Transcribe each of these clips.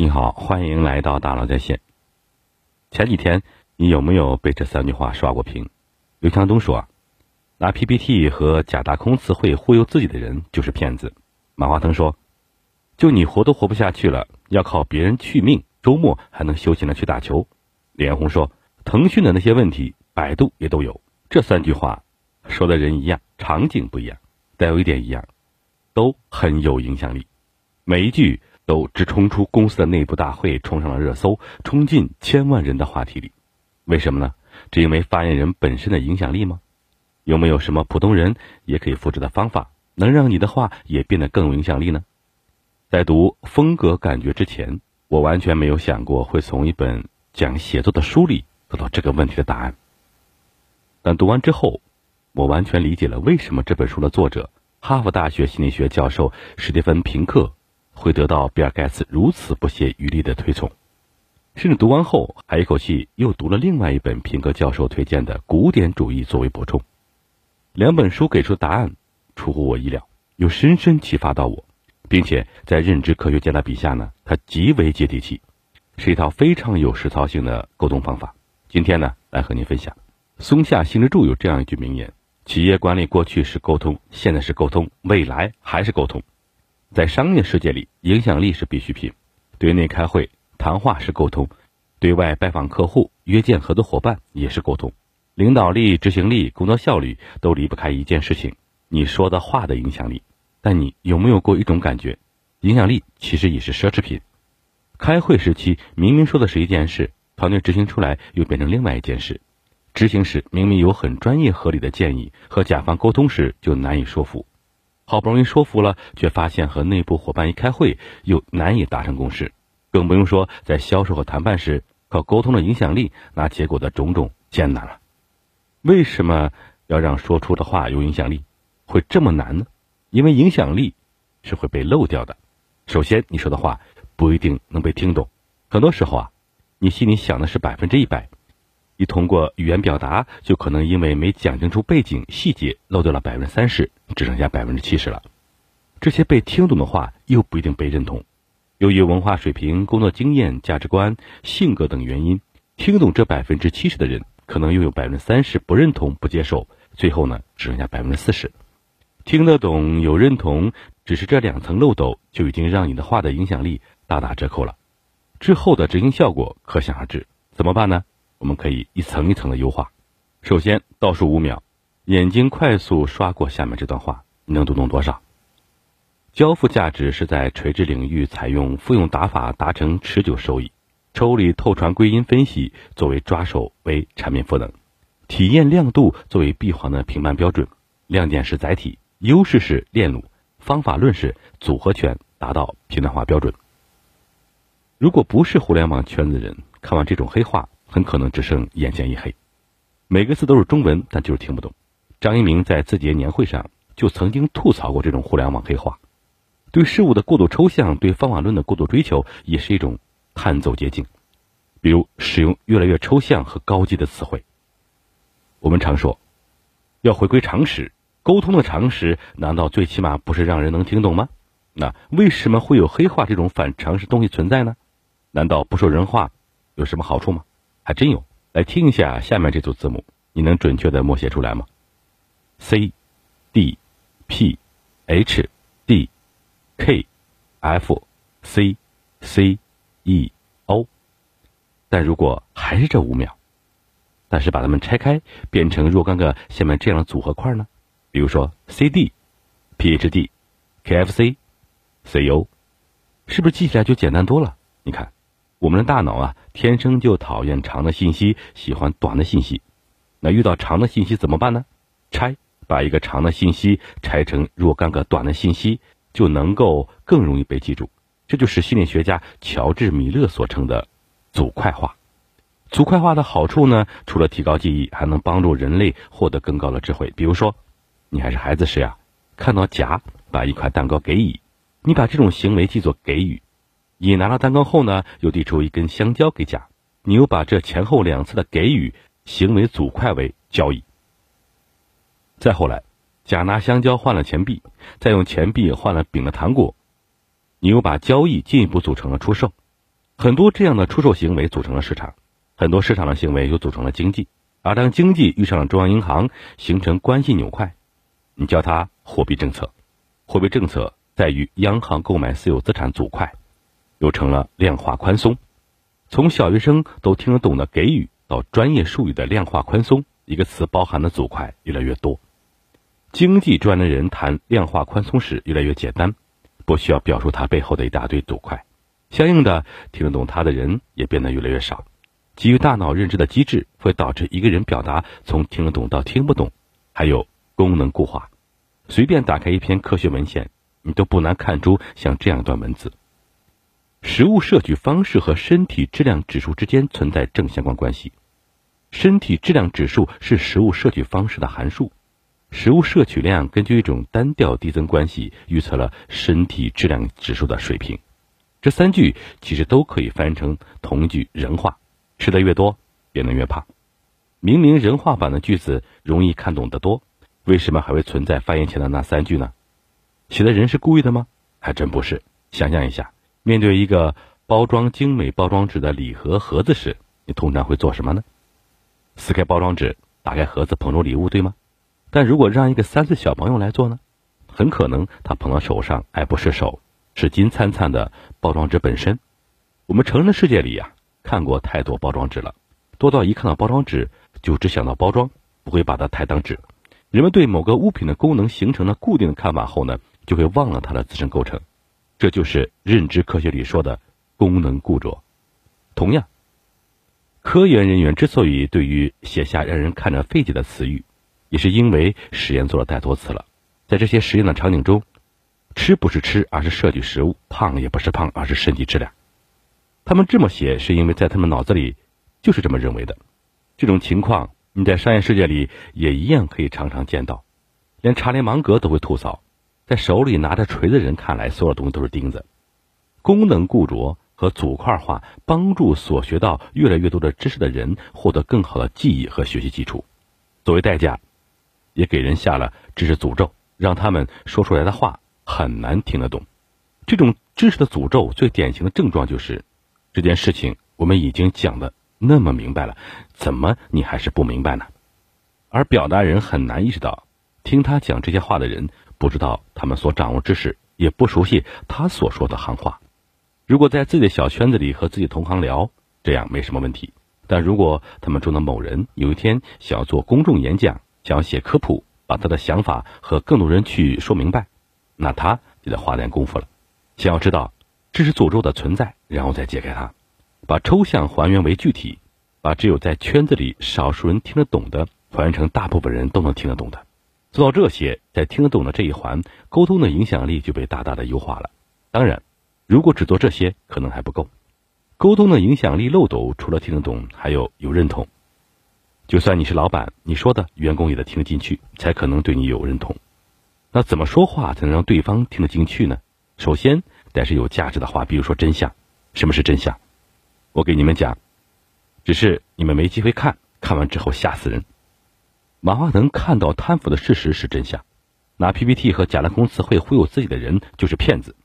你好，欢迎来到大佬在线。前几天你有没有被这三句话刷过屏？刘强东说：“拿 PPT 和假大空词汇忽悠自己的人就是骗子。”马化腾说：“就你活都活不下去了，要靠别人续命，周末还能休闲的去打球。”李彦宏说：“腾讯的那些问题，百度也都有。”这三句话说的人一样，场景不一样，但有一点一样，都很有影响力。每一句。都直冲出公司的内部大会，冲上了热搜，冲进千万人的话题里。为什么呢？只因为发言人本身的影响力吗？有没有什么普通人也可以复制的方法，能让你的话也变得更有影响力呢？在读风格感觉之前，我完全没有想过会从一本讲写作的书里得到这个问题的答案。但读完之后，我完全理解了为什么这本书的作者——哈佛大学心理学教授史蒂芬·平克。会得到比尔盖茨如此不屑余力的推崇，甚至读完后还一口气又读了另外一本平格教授推荐的古典主义作为补充。两本书给出答案出乎我意料，又深深启发到我，并且在认知科学家的笔下呢，它极为接地气，是一套非常有实操性的沟通方法。今天呢，来和您分享。松下幸之助有这样一句名言：企业管理过去是沟通，现在是沟通，未来还是沟通。在商业世界里，影响力是必需品。对内开会谈话是沟通，对外拜访客户、约见合作伙伴也是沟通。领导力、执行力、工作效率都离不开一件事情：你说的话的影响力。但你有没有过一种感觉，影响力其实也是奢侈品？开会时期明明说的是一件事，团队执行出来又变成另外一件事。执行时明明有很专业合理的建议，和甲方沟通时就难以说服。好不容易说服了，却发现和内部伙伴一开会又难以达成共识，更不用说在销售和谈判时靠沟通的影响力拿结果的种种艰难了。为什么要让说出的话有影响力会这么难呢？因为影响力是会被漏掉的。首先，你说的话不一定能被听懂，很多时候啊，你心里想的是百分之一百。一通过语言表达，就可能因为没讲清楚背景细节，漏掉了百分之三十，只剩下百分之七十了。这些被听懂的话又不一定被认同。由于文化水平、工作经验、价值观、性格等原因，听懂这百分之七十的人，可能又有百分之三十不认同、不接受，最后呢，只剩下百分之四十。听得懂、有认同，只是这两层漏斗，就已经让你的话的影响力大打折扣了。之后的执行效果可想而知。怎么办呢？我们可以一层一层的优化。首先，倒数五秒，眼睛快速刷过下面这段话，你能读懂多少？交付价值是在垂直领域采用复用打法达成持久收益。抽离透传归因分析作为抓手为产品赋能，体验亮度作为闭环的评判标准。亮点是载体，优势是链路，方法论是组合拳，达到平台化标准。如果不是互联网圈子人，看完这种黑话。很可能只剩眼前一黑，每个字都是中文，但就是听不懂。张一鸣在字节年会上就曾经吐槽过这种互联网黑话，对事物的过度抽象，对方法论的过度追求，也是一种探走捷径。比如使用越来越抽象和高级的词汇。我们常说，要回归常识，沟通的常识难道最起码不是让人能听懂吗？那为什么会有黑话这种反常识东西存在呢？难道不说人话有什么好处吗？还真有，来听一下下面这组字母，你能准确的默写出来吗？C D P H D K F C C E O。但如果还是这五秒，但是把它们拆开，变成若干个下面这样的组合块呢？比如说 C D P H D K F C C O，是不是记起来就简单多了？你看。我们的大脑啊，天生就讨厌长的信息，喜欢短的信息。那遇到长的信息怎么办呢？拆，把一个长的信息拆成若干个短的信息，就能够更容易被记住。这就是心理学家乔治·米勒所称的组块化。组块化的好处呢，除了提高记忆，还能帮助人类获得更高的智慧。比如说，你还是孩子时呀，看到甲把一块蛋糕给乙，你把这种行为记作给予。乙拿了蛋糕后呢，又递出一根香蕉给甲，你又把这前后两次的给予行为组块为交易。再后来，甲拿香蕉换了钱币，再用钱币换了饼的糖果，你又把交易进一步组成了出售。很多这样的出售行为组成了市场，很多市场的行为又组成了经济。而当经济遇上了中央银行，形成关系纽块，你叫它货币政策。货币政策在于央行购买私有资产组块，又成了量化宽松。从小学生都听得懂的给予到专业术语的量化宽松，一个词包含的组块越来越多。经济专业的人谈量化宽松时越来越简单，不需要表述它背后的一大堆组块。相应的，听得懂它的人也变得越来越少。基于大脑认知的机制，会导致一个人表达从听得懂到听不懂。还有功能固化。随便打开一篇科学文献，你都不难看出像这样一段文字：食物摄取方式和身体质量指数之间存在正相关关系。身体质量指数是食物摄取方式的函数，食物摄取量根据一种单调递增关系预测了身体质量指数的水平。这三句其实都可以翻译成同一句人话：吃的越多，变得越胖。明明人话版的句子容易看懂得多。为什么还会存在发言前的那三句呢？写的人是故意的吗？还真不是。想象一下，面对一个包装精美包装纸的礼盒盒子时，你通常会做什么呢？撕开包装纸，打开盒子，捧出礼物，对吗？但如果让一个三岁小朋友来做呢？很可能他捧到手上，还不是手，是金灿灿的包装纸本身。我们成人的世界里呀，看过太多包装纸了，多到一看到包装纸就只想到包装，不会把它太当纸。人们对某个物品的功能形成了固定的看法后呢，就会忘了它的自身构成，这就是认知科学里说的功能固着。同样，科研人员之所以对于写下让人看着费解的词语，也是因为实验做了太多次了。在这些实验的场景中，吃不是吃，而是摄取食物；胖也不是胖，而是身体质量。他们这么写，是因为在他们脑子里就是这么认为的。这种情况。你在商业世界里也一样可以常常见到，连查理芒格都会吐槽，在手里拿着锤子的人看来，所有东西都是钉子。功能固着和组块化帮助所学到越来越多的知识的人获得更好的记忆和学习基础，作为代价，也给人下了知识诅咒，让他们说出来的话很难听得懂。这种知识的诅咒最典型的症状就是，这件事情我们已经讲的。那么明白了，怎么你还是不明白呢？而表达人很难意识到，听他讲这些话的人不知道他们所掌握知识，也不熟悉他所说的行话。如果在自己的小圈子里和自己同行聊，这样没什么问题。但如果他们中的某人有一天想要做公众演讲，想要写科普，把他的想法和更多人去说明白，那他就得花点功夫了。想要知道知识诅咒的存在，然后再解开它。把抽象还原为具体，把只有在圈子里少数人听得懂的还原成大部分人都能听得懂的。做到这些，在听得懂的这一环，沟通的影响力就被大大的优化了。当然，如果只做这些，可能还不够。沟通的影响力漏斗除了听得懂，还有有认同。就算你是老板，你说的员工也得听得进去，才可能对你有认同。那怎么说话才能让对方听得进去呢？首先得是有价值的话，比如说真相。什么是真相？我给你们讲，只是你们没机会看，看完之后吓死人。马化腾看到贪腐的事实是真相，拿 PPT 和假的公词汇忽悠自己的人就是骗子。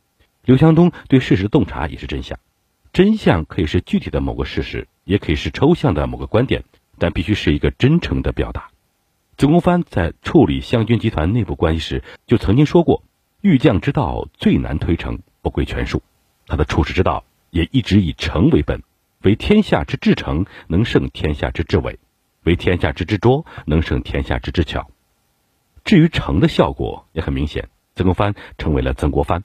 刘强东对事实洞察也是真相，真相可以是具体的某个事实，也可以是抽象的某个观点，但必须是一个真诚的表达。曾国藩在处理湘军集团内部关系时就曾经说过：“欲将之道最难推诚，不贵权术。”他的处世之道也一直以诚为本。为天下之至诚，能胜天下之至伪；为天下之至拙，能胜天下之至巧。至于成的效果也很明显，曾国藩成为了曾国藩，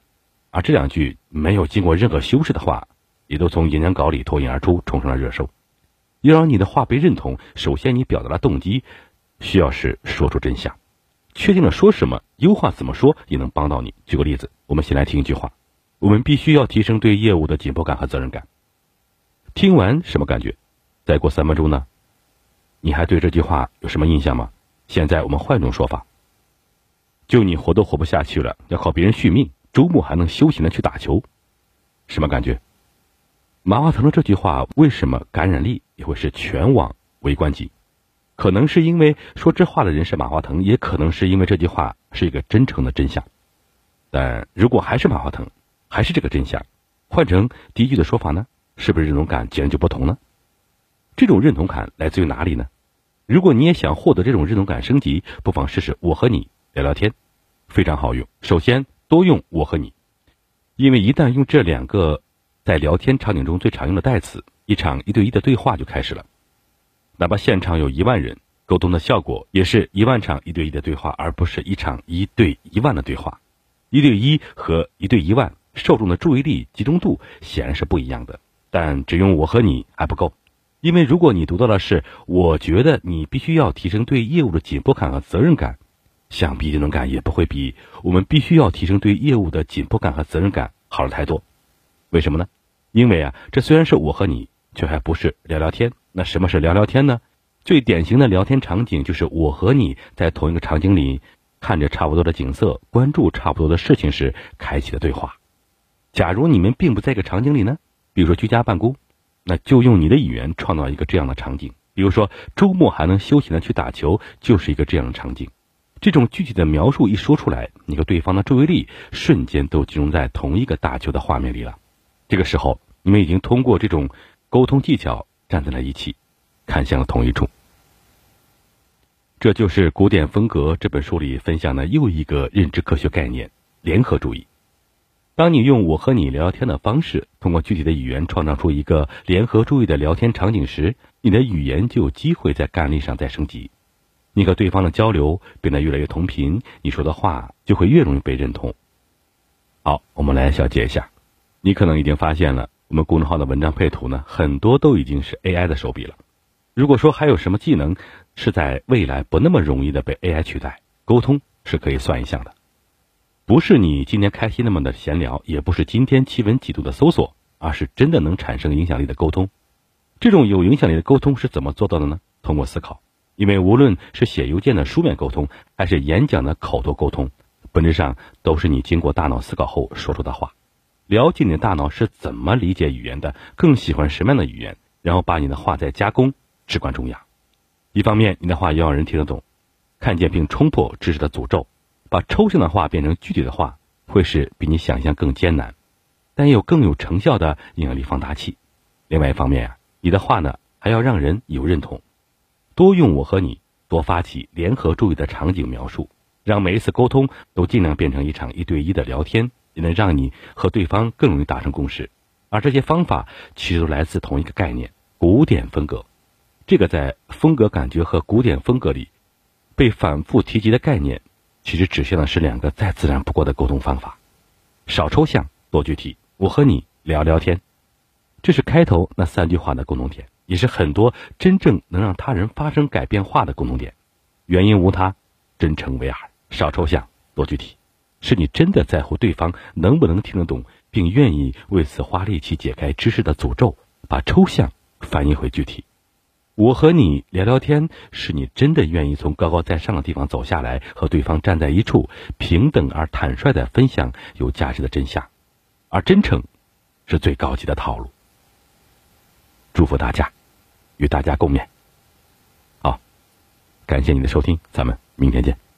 而这两句没有经过任何修饰的话，也都从演讲稿里脱颖而出，冲上了热搜。要让你的话被认同，首先你表达的动机需要是说出真相，确定了说什么，优化怎么说也能帮到你。举个例子，我们先来听一句话：我们必须要提升对业务的紧迫感和责任感。听完什么感觉？再过三分钟呢？你还对这句话有什么印象吗？现在我们换一种说法：就你活都活不下去了，要靠别人续命，周末还能休闲的去打球，什么感觉？马化腾的这句话为什么感染力也会是全网围观级？可能是因为说这话的人是马化腾，也可能是因为这句话是一个真诚的真相。但如果还是马化腾，还是这个真相，换成第一句的说法呢？是不是这种感截然就不同呢？这种认同感来自于哪里呢？如果你也想获得这种认同感升级，不妨试试我和你聊聊天，非常好用。首先多用我和你，因为一旦用这两个在聊天场景中最常用的代词，一场一对一的对话就开始了。哪怕现场有一万人，沟通的效果也是一万场一对一的对话，而不是一场一对一万的对话。一对一和一对一万，受众的注意力集中度显然是不一样的。但只用我和你还不够。因为如果你读到的是“我觉得你必须要提升对业务的紧迫感和责任感”，想必这种感也不会比“我们必须要提升对业务的紧迫感和责任感”好了太多。为什么呢？因为啊，这虽然是我和你，却还不是聊聊天。那什么是聊聊天呢？最典型的聊天场景就是我和你在同一个场景里，看着差不多的景色，关注差不多的事情时开启的对话。假如你们并不在一个场景里呢？比如说居家办公。那就用你的语言创造一个这样的场景，比如说周末还能休闲的去打球，就是一个这样的场景。这种具体的描述一说出来，你和对方的注意力瞬间都集中在同一个打球的画面里了。这个时候，你们已经通过这种沟通技巧站在了一起，看向了同一处。这就是《古典风格》这本书里分享的又一个认知科学概念——联合主义。当你用我和你聊天的方式，通过具体的语言创造出一个联合注意的聊天场景时，你的语言就有机会在干力上再升级。你和对方的交流变得越来越同频，你说的话就会越容易被认同。好，我们来小结一下。你可能已经发现了，我们公众号的文章配图呢，很多都已经是 AI 的手笔了。如果说还有什么技能是在未来不那么容易的被 AI 取代，沟通是可以算一项的。不是你今天开心那么的闲聊，也不是今天气温几度的搜索，而是真的能产生影响力的沟通。这种有影响力的沟通是怎么做到的呢？通过思考。因为无论是写邮件的书面沟通，还是演讲的口头沟通，本质上都是你经过大脑思考后说出的话。了解你的大脑是怎么理解语言的，更喜欢什么样的语言，然后把你的话再加工，至关重要。一方面，你的话要让人听得懂，看见并冲破知识的诅咒。把抽象的话变成具体的话，会是比你想象更艰难，但也有更有成效的影响力放大器。另外一方面啊，你的话呢还要让人有认同，多用我和你，多发起联合注意的场景描述，让每一次沟通都尽量变成一场一对一的聊天，也能让你和对方更容易达成共识。而这些方法其实都来自同一个概念——古典风格。这个在风格感觉和古典风格里被反复提及的概念。其实指向的是两个再自然不过的沟通方法：少抽象，多具体。我和你聊聊天，这是开头那三句话的共同点，也是很多真正能让他人发生改变化的共同点。原因无他，真诚为二。少抽象，多具体，是你真的在乎对方能不能听得懂，并愿意为此花力气解开知识的诅咒，把抽象翻译回具体。我和你聊聊天，是你真的愿意从高高在上的地方走下来，和对方站在一处，平等而坦率的分享有价值的真相，而真诚是最高级的套路。祝福大家，与大家共勉。好，感谢你的收听，咱们明天见。